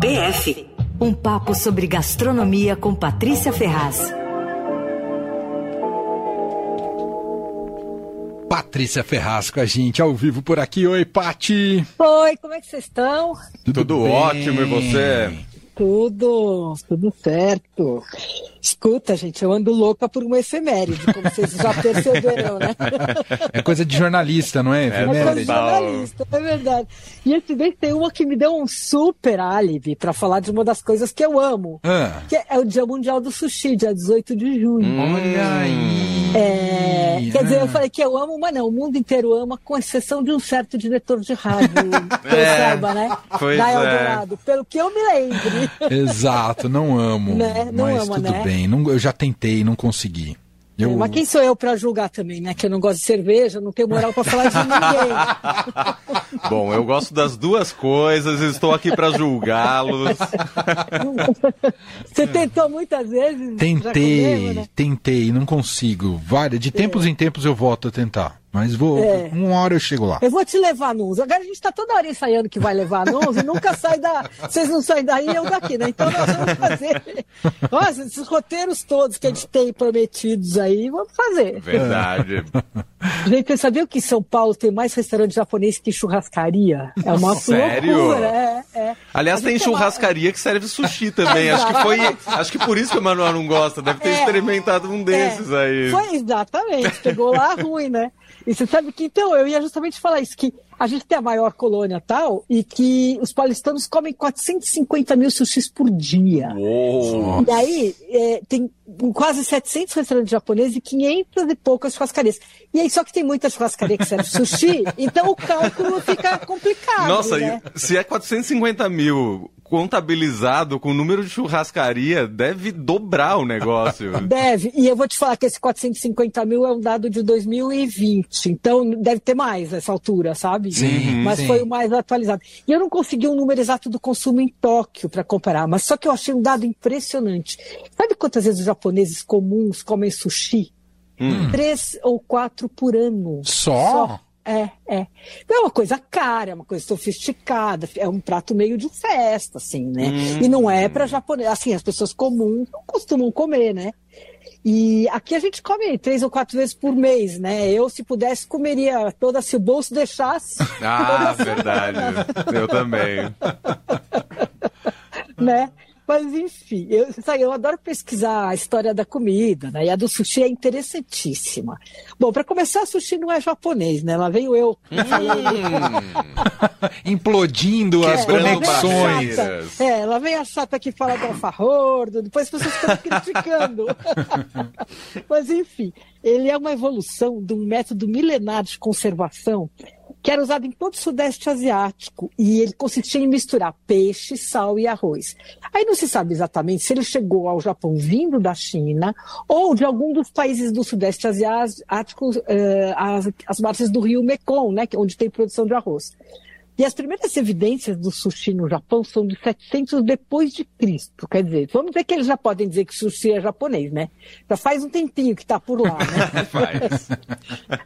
PF um papo sobre gastronomia com Patrícia Ferraz. Patrícia Ferraz com a gente ao vivo por aqui. Oi, Pati. Oi, como é que vocês estão? Tudo, Tudo ótimo e você? Tudo, tudo certo. Escuta, gente, eu ando louca por uma efeméride, como vocês já perceberam, né? É coisa de jornalista, não é? Efeméride. É coisa de jornalista, é verdade. E esse mês tem uma que me deu um super álibi para falar de uma das coisas que eu amo, ah. que é o Dia Mundial do Sushi, dia 18 de junho. Olha aí! É, quer dizer, eu falei que eu amo, mas não, o mundo inteiro ama, com exceção de um certo diretor de rádio, que é, saiba, né? Pois da Eldorado, é. pelo que eu me lembre. Exato, não amo. Né? Não mas ama, tudo né? bem. Não, eu já tentei, não consegui. Eu... É, mas quem sou eu para julgar também, né? Que eu não gosto de cerveja, não tenho moral para falar de ninguém. Bom, eu gosto das duas coisas, estou aqui para julgá-los. Você tentou muitas vezes? Tentei, comeu, né? tentei, não consigo. Várias, de tempos é. em tempos eu volto a tentar. Mas vou, é. uma hora eu chego lá. Eu vou te levar no Agora a gente está toda hora ensaiando que vai levar no e nunca sai da. Vocês não saem daí eu daqui, né? Então nós vamos fazer. Nossa, esses roteiros todos que a gente tem prometidos aí, vamos fazer. Verdade. Gente, você sabia que em São Paulo tem mais restaurante japonês que churrascaria? É uma Sério? loucura. É, é. Aliás, tem churrascaria que serve sushi também. acho que foi. Acho que por isso que o Manuel não gosta. Deve ter é, experimentado um desses é. aí. Foi exatamente. Pegou lá ruim, né? E você sabe que, então, eu ia justamente falar isso, que a gente tem a maior colônia tal e que os paulistanos comem 450 mil sushis por dia. Uou. E aí é, tem quase 700 restaurantes japoneses e 500 e poucas churrascarias. E aí só que tem muita churrascaria que serve sushi, então o cálculo fica complicado. Nossa, né? se é 450 mil contabilizado com o número de churrascaria, deve dobrar o negócio. deve. E eu vou te falar que esse 450 mil é um dado de 2020. Então deve ter mais nessa altura, sabe? Sim. Mas sim. foi o mais atualizado. E eu não consegui um número exato do consumo em Tóquio para comparar, mas só que eu achei um dado impressionante. Sabe quantas vezes os japoneses comuns comem sushi? Hum. Três ou quatro por ano. Só? Só. É, é. Não é uma coisa cara, é uma coisa sofisticada, é um prato meio de festa, assim, né? Hum. E não é para japonês, assim, as pessoas comuns não costumam comer, né? E aqui a gente come três ou quatro vezes por mês, né? Eu, se pudesse, comeria toda se o bolso deixasse. Ah, verdade. Eu também. né? Mas enfim, eu, sabe, eu adoro pesquisar a história da comida, né? E a do sushi é interessantíssima. Bom, para começar, sushi não é japonês, né? Lá venho eu. Hum. Implodindo as é, conexões. É, lá vem a chata que fala do alfarrordo, depois as pessoas ficam criticando. Mas enfim, ele é uma evolução de um método milenar de conservação que era usado em todo o Sudeste Asiático, e ele consistia em misturar peixe, sal e arroz. Aí não se sabe exatamente se ele chegou ao Japão vindo da China ou de algum dos países do Sudeste Asiático, uh, as, as margens do rio Mekong, né, é onde tem produção de arroz. E as primeiras evidências do sushi no Japão são de 700 depois de Cristo. Quer dizer, vamos dizer que eles já podem dizer que sushi é japonês, né? Já faz um tempinho que está por lá, né? faz.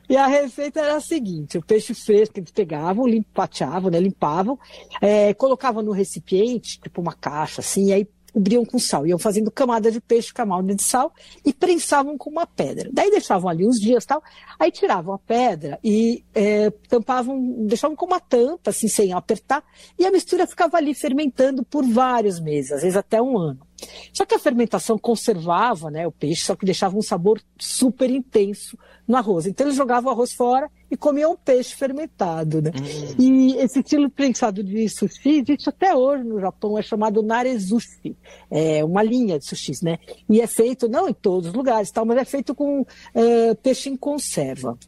e a receita era a seguinte: o peixe fresco eles pegavam, limpateavam, né? Limpavam, é, colocavam no recipiente, tipo uma caixa, assim, e aí cobriam com sal. Iam fazendo camada de peixe, camada de sal e prensavam com uma pedra. Daí deixavam ali uns dias tal, aí tiravam a pedra e é, tampavam, deixavam com uma tampa, assim, sem apertar, e a mistura ficava ali fermentando por vários meses, às vezes até um ano. Só que a fermentação conservava né, o peixe, só que deixava um sabor super intenso no arroz. Então eles jogavam o arroz fora e comiam peixe fermentado. Né? Uhum. E esse estilo prensado de sushi existe até hoje no Japão, é chamado narezushi. É uma linha de sushis, né? E é feito, não em todos os lugares, tal, mas é feito com uh, peixe em conserva.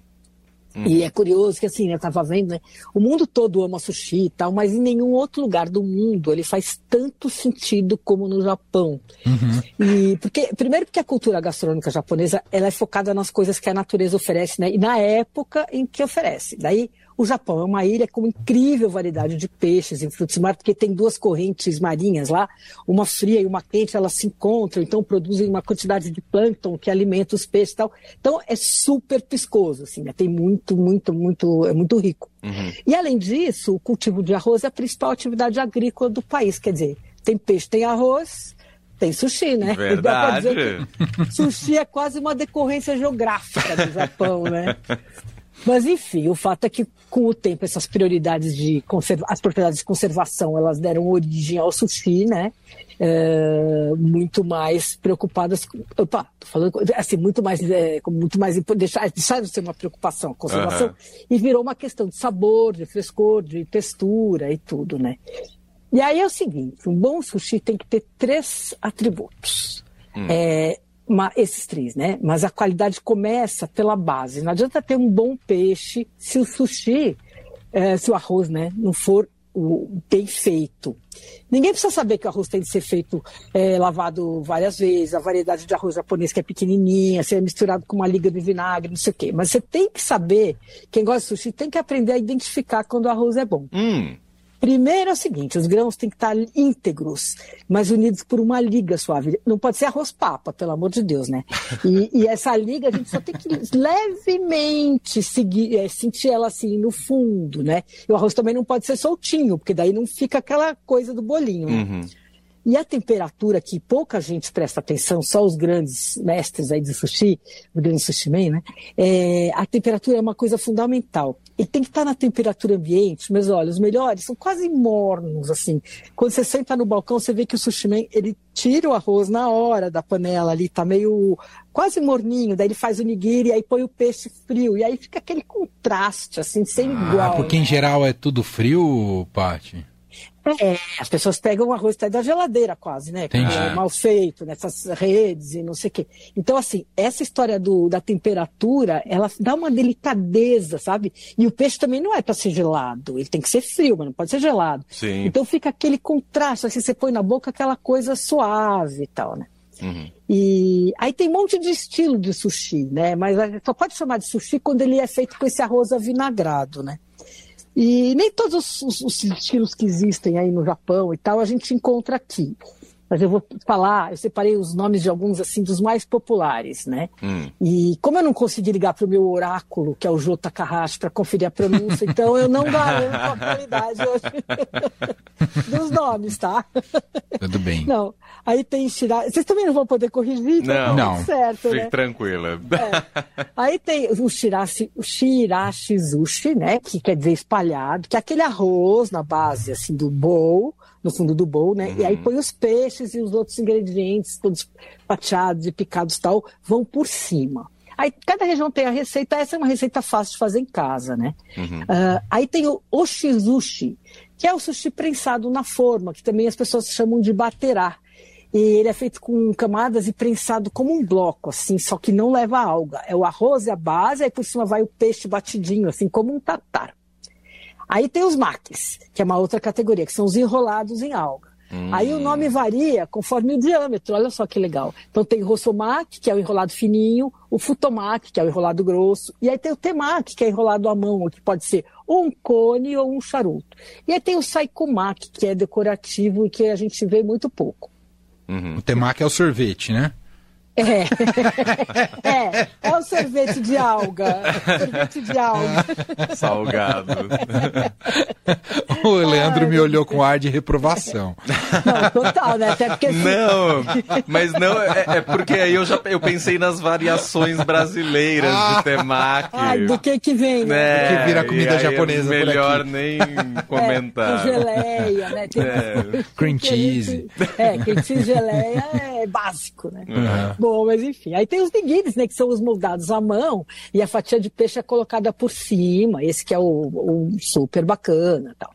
Uhum. E é curioso que assim, eu estava vendo, né? O mundo todo ama sushi e tal, mas em nenhum outro lugar do mundo ele faz tanto sentido como no Japão. Uhum. E porque, primeiro porque a cultura gastronômica japonesa ela é focada nas coisas que a natureza oferece, né? E na época em que oferece. Daí O Japão é uma ilha com incrível variedade de peixes e frutos do mar, porque tem duas correntes marinhas lá, uma fria e uma quente, elas se encontram, então produzem uma quantidade de plâncton que alimenta os peixes e tal. Então é super piscoso, assim, né? tem muito, muito, muito, é muito rico. Uhum. E além disso, o cultivo de arroz é a principal atividade agrícola do país, quer dizer, tem peixe, tem arroz, tem sushi, né? Verdade. sushi é quase uma decorrência geográfica do Japão, né? Mas enfim, o fato é que com o tempo essas prioridades de as propriedades de conservação elas deram origem ao sushi, né? É, muito mais preocupadas, com, opa, tô falando assim, muito mais, é, muito mais deixar, deixar de ser uma preocupação, conservação, uhum. e virou uma questão de sabor, de frescor, de textura e tudo, né? E aí é o seguinte, um bom sushi tem que ter três atributos. Hum. É, uma, esses três, né? Mas a qualidade começa pela base. Não adianta ter um bom peixe se o sushi, é, se o arroz, né, não for o, bem feito. Ninguém precisa saber que o arroz tem de ser feito é, lavado várias vezes, a variedade de arroz japonês que é pequenininha, ser misturado com uma liga de vinagre, não sei o quê. Mas você tem que saber, quem gosta de sushi tem que aprender a identificar quando o arroz é bom. Hum. Primeiro é o seguinte: os grãos têm que estar íntegros, mas unidos por uma liga suave. Não pode ser arroz papa, pelo amor de Deus, né? E, e essa liga a gente só tem que levemente seguir, é, sentir ela assim no fundo, né? E o arroz também não pode ser soltinho, porque daí não fica aquela coisa do bolinho. Né? Uhum. E a temperatura que pouca gente presta atenção, só os grandes mestres aí de sushi, o grande sushi man, né? É, a temperatura é uma coisa fundamental. Ele tem que estar na temperatura ambiente, mas olha, os melhores são quase mornos, assim. Quando você senta no balcão, você vê que o sushi man, ele tira o arroz na hora da panela ali, tá meio quase morninho, daí ele faz o nigiri, aí põe o peixe frio, e aí fica aquele contraste, assim, sem ah, igual. Porque em geral é tudo frio, Paty? É, as pessoas pegam o arroz até da geladeira quase, né? Entendi. É mal feito, nessas redes e não sei o quê. Então, assim, essa história do, da temperatura, ela dá uma delicadeza, sabe? E o peixe também não é para ser gelado, ele tem que ser frio, mas não pode ser gelado. Sim. Então fica aquele contraste, assim, você põe na boca aquela coisa suave e tal, né? Uhum. E aí tem um monte de estilo de sushi, né? Mas só pode chamar de sushi quando ele é feito com esse arroz avinagrado, né? E nem todos os, os, estilos que existem aí no Japão e tal a gente encontra aqui. Mas eu vou falar, eu separei os nomes de alguns assim dos mais populares, né? Hum. E como eu não consegui ligar para o meu oráculo, que é o Jô Takahashi, para conferir a pronúncia, então eu não garanto a qualidade hoje dos nomes, tá? Tudo bem. Não. Aí tem Shirashi. Vocês também não vão poder corrigir? Não, não. Certo, Fique né? tranquila. É. Aí tem o Shirashi, o Shirashizushi, né? Que quer dizer espalhado, que é aquele arroz na base, assim, do bowl, no fundo do bowl, né? Uhum. E aí uhum. põe os peixes e os outros ingredientes, todos fatiados e picados tal, vão por cima. Aí cada região tem a receita, essa é uma receita fácil de fazer em casa, né? Uhum. Uh, aí tem o oshizushi, que é o sushi prensado na forma, que também as pessoas chamam de baterá. E ele é feito com camadas e prensado como um bloco, assim, só que não leva alga. É o arroz e a base, aí por cima vai o peixe batidinho, assim, como um tatar. Aí tem os maques, que é uma outra categoria, que são os enrolados em alga. Hum. Aí o nome varia conforme o diâmetro, olha só que legal. Então tem o rossomaki, que é o enrolado fininho, o futomaki, que é o enrolado grosso, e aí tem o temaki, que é enrolado à mão, que pode ser ou um cone ou um charuto. E aí tem o saikomaki, que é decorativo e que a gente vê muito pouco. Uhum. O temaki é o sorvete, né? É. é, é o sorvete de alga. Sorvete de alga. Salgado. o Leandro Ai, me olhou com ar de reprovação. Não, total, né? Até porque... Não, mas não, é, é, porque aí eu já eu pensei nas variações brasileiras ah. de temaki. Ai, do que que vem, né? É, que vira comida japonesa Melhor nem comentar. É, geleia, né? Tem... É. Cream cheese. É, cream cheese geleia é básico, né? Uhum. Bom, mas enfim. Aí tem os nigiris, né? Que são os moldados à mão e a fatia de peixe é colocada por cima. Esse que é o, o super bacana tal.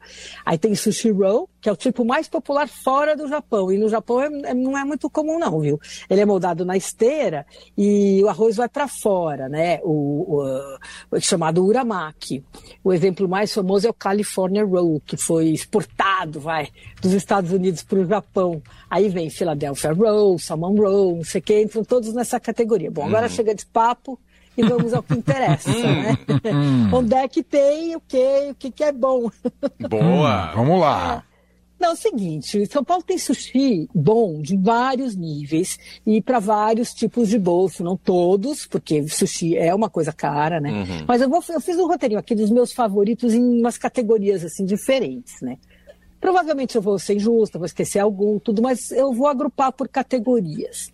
Aí tem sushi roll, que é o tipo mais popular fora do Japão. E no Japão é, é, não é muito comum não, viu? Ele é moldado na esteira e o arroz vai para fora, né? O, o, o, chamado uramaki. O exemplo mais famoso é o California Roll, que foi exportado, vai, dos Estados Unidos para o Japão. Aí vem Philadelphia Roll, Salmon Roll, não sei o quê, entram todos nessa categoria. Bom, agora uhum. chega de papo e vamos ao que interessa, né? Onde é que tem o que, o que, que é bom. Boa! Vamos lá. É. Não, é o seguinte, São Paulo tem sushi bom de vários níveis e para vários tipos de bolso, não todos, porque sushi é uma coisa cara, né? Uhum. Mas eu, vou, eu fiz um roteirinho aqui dos meus favoritos em umas categorias assim diferentes, né? Provavelmente eu vou ser injusta, vou esquecer algum, tudo, mas eu vou agrupar por categorias.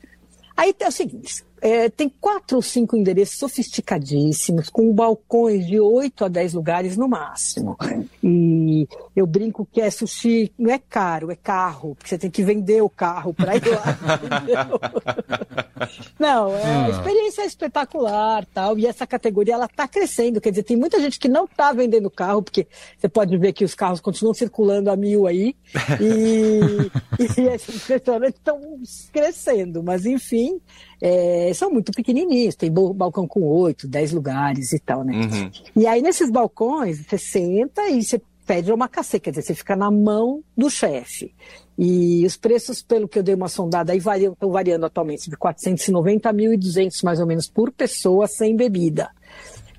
Aí é o seguinte: é, tem quatro ou cinco endereços sofisticadíssimos, com balcões de 8 a 10 lugares no máximo. E eu brinco que é sushi, não é caro, é carro, porque você tem que vender o carro para ir lá. não, é, a ah. experiência é espetacular tal. E essa categoria ela está crescendo. Quer dizer, tem muita gente que não está vendendo carro, porque você pode ver que os carros continuam circulando a mil aí. E, e esses restaurantes estão crescendo. Mas, enfim, é, são muito pequenininhos, tem balcão com oito, dez lugares e tal, né? Uhum. E aí nesses balcões, você senta e você pede uma cacê, quer dizer, você fica na mão do chefe. E os preços, pelo que eu dei uma sondada, aí variam, estão variando atualmente de 490 a 1.200 mais ou menos por pessoa sem bebida.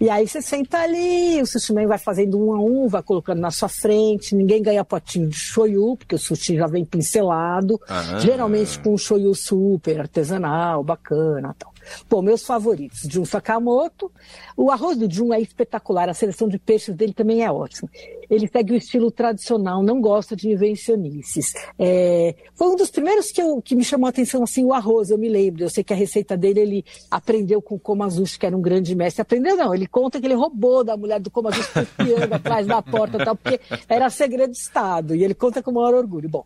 E aí você senta ali, o sushi man vai fazendo um a um, vai colocando na sua frente, ninguém ganha potinho de shoyu, porque o sushi já vem pincelado, ah, geralmente com um shoyu super artesanal, bacana tal. Bom, meus favoritos, Jun Sakamoto. O arroz do Jun é espetacular, a seleção de peixes dele também é ótima. Ele segue o estilo tradicional, não gosta de invencionices. É, foi um dos primeiros que, eu, que me chamou a atenção, assim, o arroz, eu me lembro. Eu sei que a receita dele ele aprendeu com o Komazushi, que era um grande mestre. Aprendeu não, ele conta que ele roubou da mulher do Komazushi confiando atrás da porta tal, porque era segredo de Estado. E ele conta com o maior orgulho. Bom,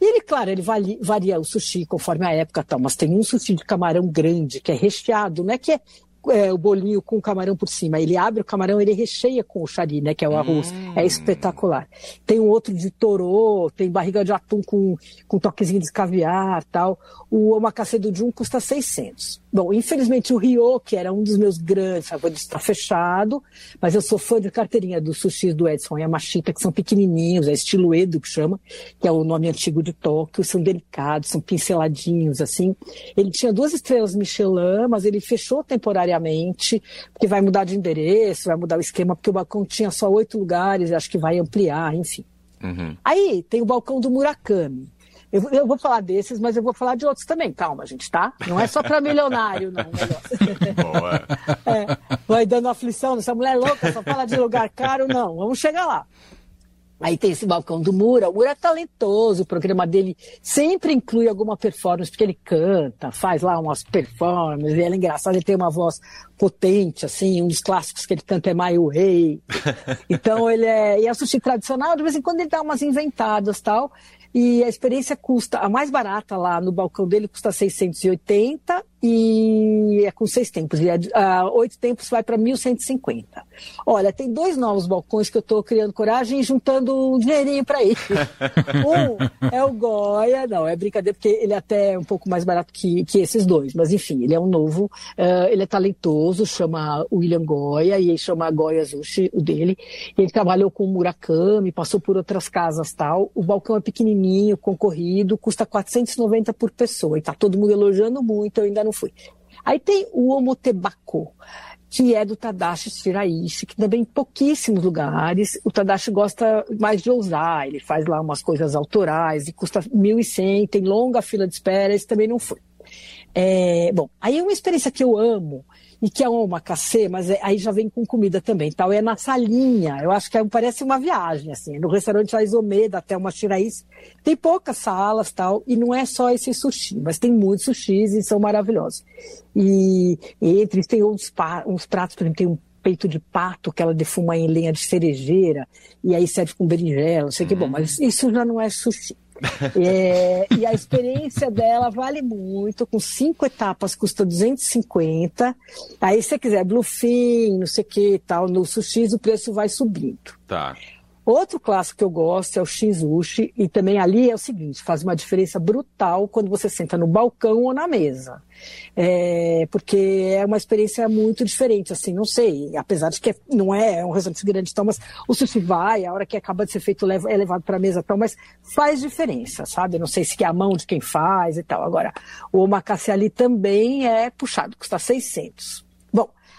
e ele, claro, ele varia o sushi conforme a época tal, mas tem um sushi de camarão grande, que é recheado, não é que é é, o bolinho com o camarão por cima. Ele abre o camarão, ele recheia com o chari, né? Que é o arroz. É hum. É espetacular. Tem um outro de torô, tem barriga de atum com, com toquezinho de caviar tal. O omakase do Jun custa 600. Bom, infelizmente o Rio, que era um dos meus grandes favoritos, está fechado, mas eu sou fã de carteirinha dos sushis do Edson Yamashita, que são pequenininhos, é estilo Edo que chama, que é o nome antigo de Tóquio, são delicados, são pinceladinhos, assim. Ele tinha duas estrelas Michelin, mas ele fechou temporariamente, porque vai mudar de endereço, vai mudar o esquema, porque o balcão tinha só oito lugares, acho que vai ampliar, enfim. Uhum. Aí tem o balcão do Murakami. Eu, eu, vou falar desses, mas eu vou falar de outros também. Calma, gente, tá? Não é só para milionário, não. Boa. É, vai dando aflição, essa mulher louca só fala de lugar caro, não. Vamos chegar lá. Aí tem esse balcão do Mura. O Mura é talentoso, o programa dele sempre inclui alguma performance, porque ele canta, faz lá umas performances, ele é engraçado, ele tem uma voz potente, assim, um dos clássicos que ele canta é My Way. Então ele é. E é sushi tradicional, de vez em quando ele dá umas inventadas tal. E a experiência custa, a mais barata lá no balcão dele custa 680 e é com seis tempos. E uh, oito tempos vai para 1.150. Olha, tem dois novos balcões que eu estou criando coragem e juntando um dinheirinho para ir. um é o Goya, não, é brincadeira, porque ele é até um pouco mais barato que, que esses dois, mas enfim, ele é um novo, uh, ele é talentoso, chama William Goya, e ele chama Goya Zushi, o dele. Ele trabalhou com o Murakami, passou por outras casas tal. O balcão é pequenininho, concorrido, custa 490 por pessoa, e tá todo mundo elogiando muito, eu ainda não fui. Aí tem o Omotebako, que é do Tadashi Shiraishi, que também em pouquíssimos lugares. O Tadashi gosta mais de ousar, ele faz lá umas coisas autorais e custa 1.100, tem longa fila de espera, esse também não foi. É, bom, aí uma experiência que eu amo e que é um omakase, mas é, aí já vem com comida também, tal. É na salinha. Eu acho que é, parece uma viagem, assim. No restaurante Aizomeda, até uma Shiraishi, tem poucas salas, tal, e não é só esse sushi, mas tem muitos sushis e são maravilhosos. E, e entre eles tem uns, uns pratos, por exemplo, tem um peito de pato que ela defuma em lenha de cerejeira, e aí serve com berinjela, não sei o que. Bom, mas isso já não é sushi. É, e a experiência dela vale muito, com cinco etapas custa 250. Aí se você quiser bluefin, não sei o que tal, no sushi o preço vai subindo. Tá. Outro clássico que eu gosto é o Shinzushi, e também ali é o seguinte, faz uma diferença brutal quando você senta no balcão ou na mesa. É, porque é uma experiência muito diferente, assim, não sei, apesar de que não é, é um restaurante grande então, mas o sushi vai, a hora que acaba de ser feito é levado para a mesa tal, mas faz diferença, sabe? Não sei se é a mão de quem faz e tal. Agora, o omakase ali também é puxado, custa 600.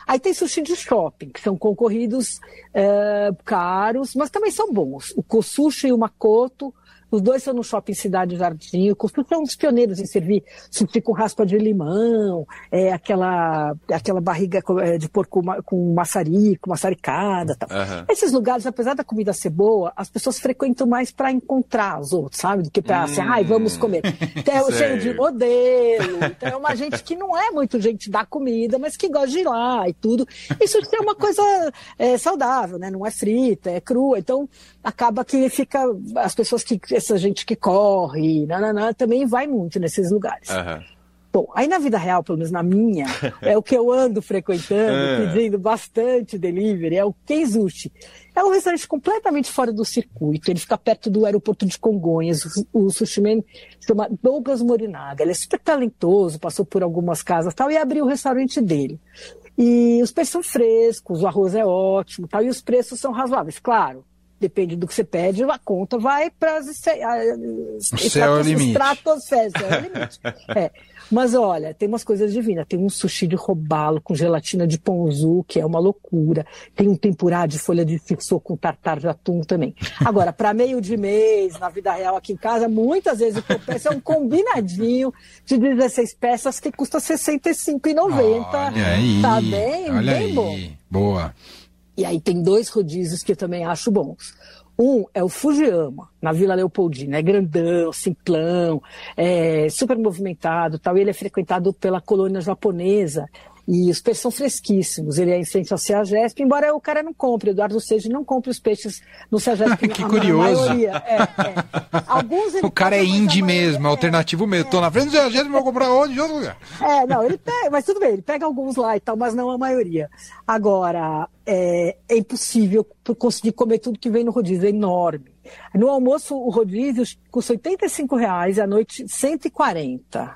Aí tem sushi de shopping, que são concorridos é, caros, mas também são bons. O Kosushi e o Makoto os dois são no Shopping Cidade Jardim. O Construto é um dos pioneiros em servir sushi com raspa de limão, é, aquela, aquela barriga é, de porco com maçarico, maçaricada tal. Uhum. Esses lugares, apesar da comida ser boa, as pessoas frequentam mais para encontrar os outros, sabe? Do que para hum, assim, ai, vamos comer. Então, é cheio de modelo. Então é uma gente que não é muito gente da comida, mas que gosta de ir lá e tudo. Isso é uma coisa é, saudável, né? Não é frita, é crua. Então acaba que fica as pessoas que essa gente que corre, nananã, também vai muito nesses lugares. Uhum. Bom, aí na vida real, pelo menos na minha, é o que eu ando frequentando, é. pedindo bastante delivery, é o Kenzushi. É um restaurante completamente fora do circuito, ele fica perto do aeroporto de Congonhas, o, o sushi man chama Douglas Morinaga, ele é super talentoso, passou por algumas casas tal, e abriu o restaurante dele. E os preços são frescos, o arroz é ótimo tal, e os preços são razoáveis, claro depende do que você pede, a conta vai para as céu é é. É. Mas olha, tem umas coisas divinas. Tem um sushi de robalo com gelatina de ponzu, que é uma loucura. Tem um tempurá de folha de fixô com tartar de atum também. Agora, para meio de mês, na vida real aqui em casa, muitas vezes o que eu peço é um combinadinho de 16 peças que custa R$ 65,90. Olha aí, tá bem, olha bem aí. bom. Boa. E aí tem dois rodízios que eu também acho bons. Um é o Fujiyama, na Vila Leopoldina. É grandão, simplão, é super movimentado tal. E ele é frequentado pela colônia japonesa. E os peixes são fresquíssimos. Ele é frente ao CEAGESP, embora o cara não compre, o Eduardo Seja não compre os peixes no CEAGESP. que a, curioso. A maioria, é, é. Alguns o cara é indie mesmo, é, alternativo mesmo. Estou na frente do CEAGESP, vou comprar onde? De outro lugar. É, não, ele pega, mas tudo bem, ele pega alguns lá e tal, mas não a maioria. Agora, é, é impossível conseguir comer tudo que vem no rodízio, é enorme. No almoço, o rodízio custa R$ 85,00 e à noite R$ 140.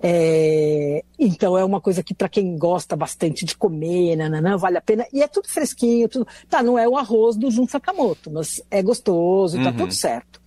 É, então é uma coisa que para quem gosta bastante de comer, nananã, vale a pena. E é tudo fresquinho, tudo. Tá, não é o arroz do Jun Sakamoto, mas é gostoso, tá uhum. tudo certo.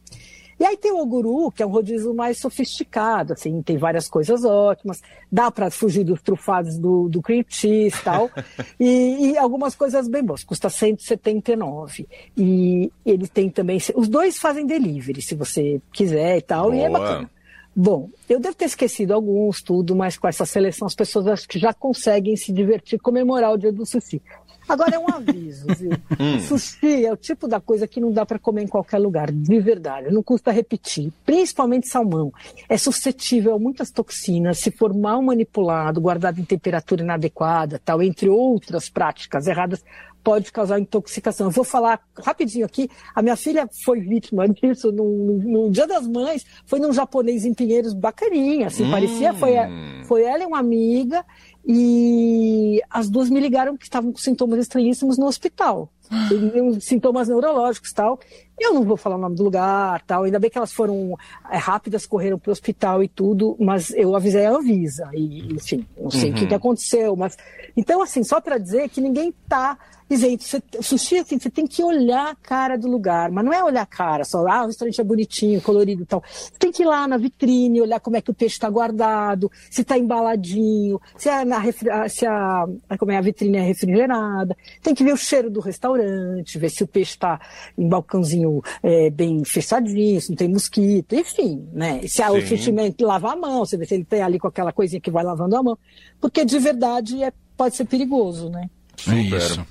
E aí tem o Oguru, que é um rodízio mais sofisticado, assim, tem várias coisas ótimas, dá para fugir dos trufados do, do cream cheese tal, e, e algumas coisas bem boas, custa 179. E ele tem também, os dois fazem delivery, se você quiser e tal, Boa. e é bacana. Bom, eu devo ter esquecido alguns, tudo, mas com essa seleção as pessoas acho que já conseguem se divertir, comemorar o dia do sushi. Agora é um aviso, viu? hum. Sushi é o tipo da coisa que não dá para comer em qualquer lugar, de verdade. Não custa repetir. Principalmente salmão. É suscetível a muitas toxinas se for mal manipulado, guardado em temperatura inadequada, tal, entre outras práticas erradas, pode causar intoxicação. Eu vou falar rapidinho aqui. A minha filha foi vítima disso no, no, Dia das Mães. Foi num japonês em Pinheiros bacaninha, assim, hum. parecia. Foi, foi ela e uma amiga. E as duas me ligaram que estavam com sintomas estranhíssimos no hospital. sintomas neurológicos e tal. Eu não vou falar o nome do lugar, tal. Ainda bem que elas foram é, rápidas, correram para o hospital e tudo, mas eu avisei a Anvisa. E, enfim, não sei uhum. o que, que aconteceu, mas. Então, assim, só para dizer que ninguém está Gente, você, sushi, assim, você tem que olhar a cara do lugar, mas não é olhar a cara só, ah, o restaurante é bonitinho, colorido e tal. Você tem que ir lá na vitrine, olhar como é que o peixe está guardado, se está embaladinho, se, a, na, se a, como é, a vitrine é refrigerada. Tem que ver o cheiro do restaurante, ver se o peixe está em balcãozinho é, bem fechadinho, se não tem mosquito, enfim, né? Se a, o fechamento lava a mão, você vê se ele tem ali com aquela coisinha que vai lavando a mão. Porque de verdade é, pode ser perigoso, né? É isso.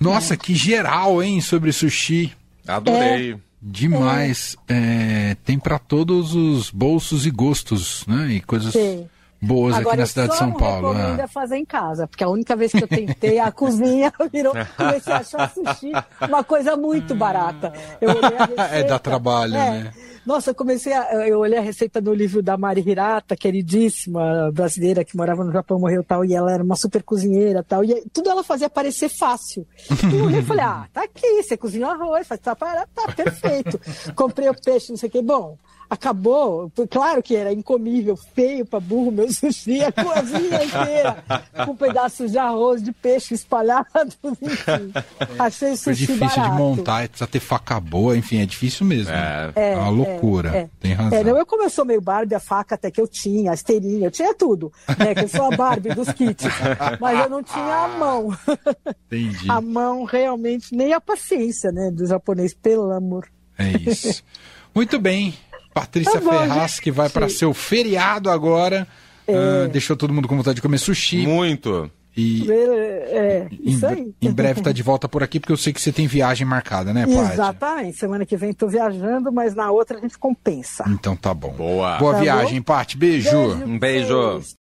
Nossa, que geral, hein, sobre sushi. Adorei. É. Demais. É, tem para todos os bolsos e gostos, né? E coisas Sim. Boas Agora, aqui na cidade de São Paulo. Agora, né? fazer em casa, porque a única vez que eu tentei a cozinha virou, comecei a achar sushi uma coisa muito barata. Eu olhei a receita, é dar trabalho, é, né? Nossa, eu comecei a. Eu olhei a receita do livro da Mari Hirata, queridíssima brasileira que morava no Japão, morreu tal, e ela era uma super cozinheira tal. E tudo ela fazia parecer fácil. E eu olhei e falei: ah, tá aqui, você cozinha arroz, faz tá, tá perfeito. Comprei o peixe, não sei o que. Bom, acabou. Claro que era incomível, feio para burro meu sushi, a cozinha inteira, com pedaços de arroz, de peixe espalhados, enfim. Achei sushi Foi difícil barato. de montar, precisa ter faca boa, enfim, é difícil mesmo. É, é uma loucura. procura. É, Tem razão. É, não, eu como eu sou meio Barbie, a faca até que eu tinha, a esteirinha, eu tinha tudo. Né, que eu sou a Barbie dos kits. mas eu não tinha a mão. Entendi. A mão realmente, nem a paciência, né, do japonês, pelo amor. É isso. Muito bem. Patrícia tá bom, Ferraz, gente. que vai para seu feriado agora. É. Uh, deixou todo mundo com vontade de comer sushi. Muito. E é, isso em, aí. em breve tá de volta por aqui, porque eu sei que você tem viagem marcada, né, Paty? Exatamente. Semana que vem tô viajando, mas na outra a gente compensa. Então tá bom. Boa. Boa tá viagem, Paty. Beijo. beijo. Um beijo.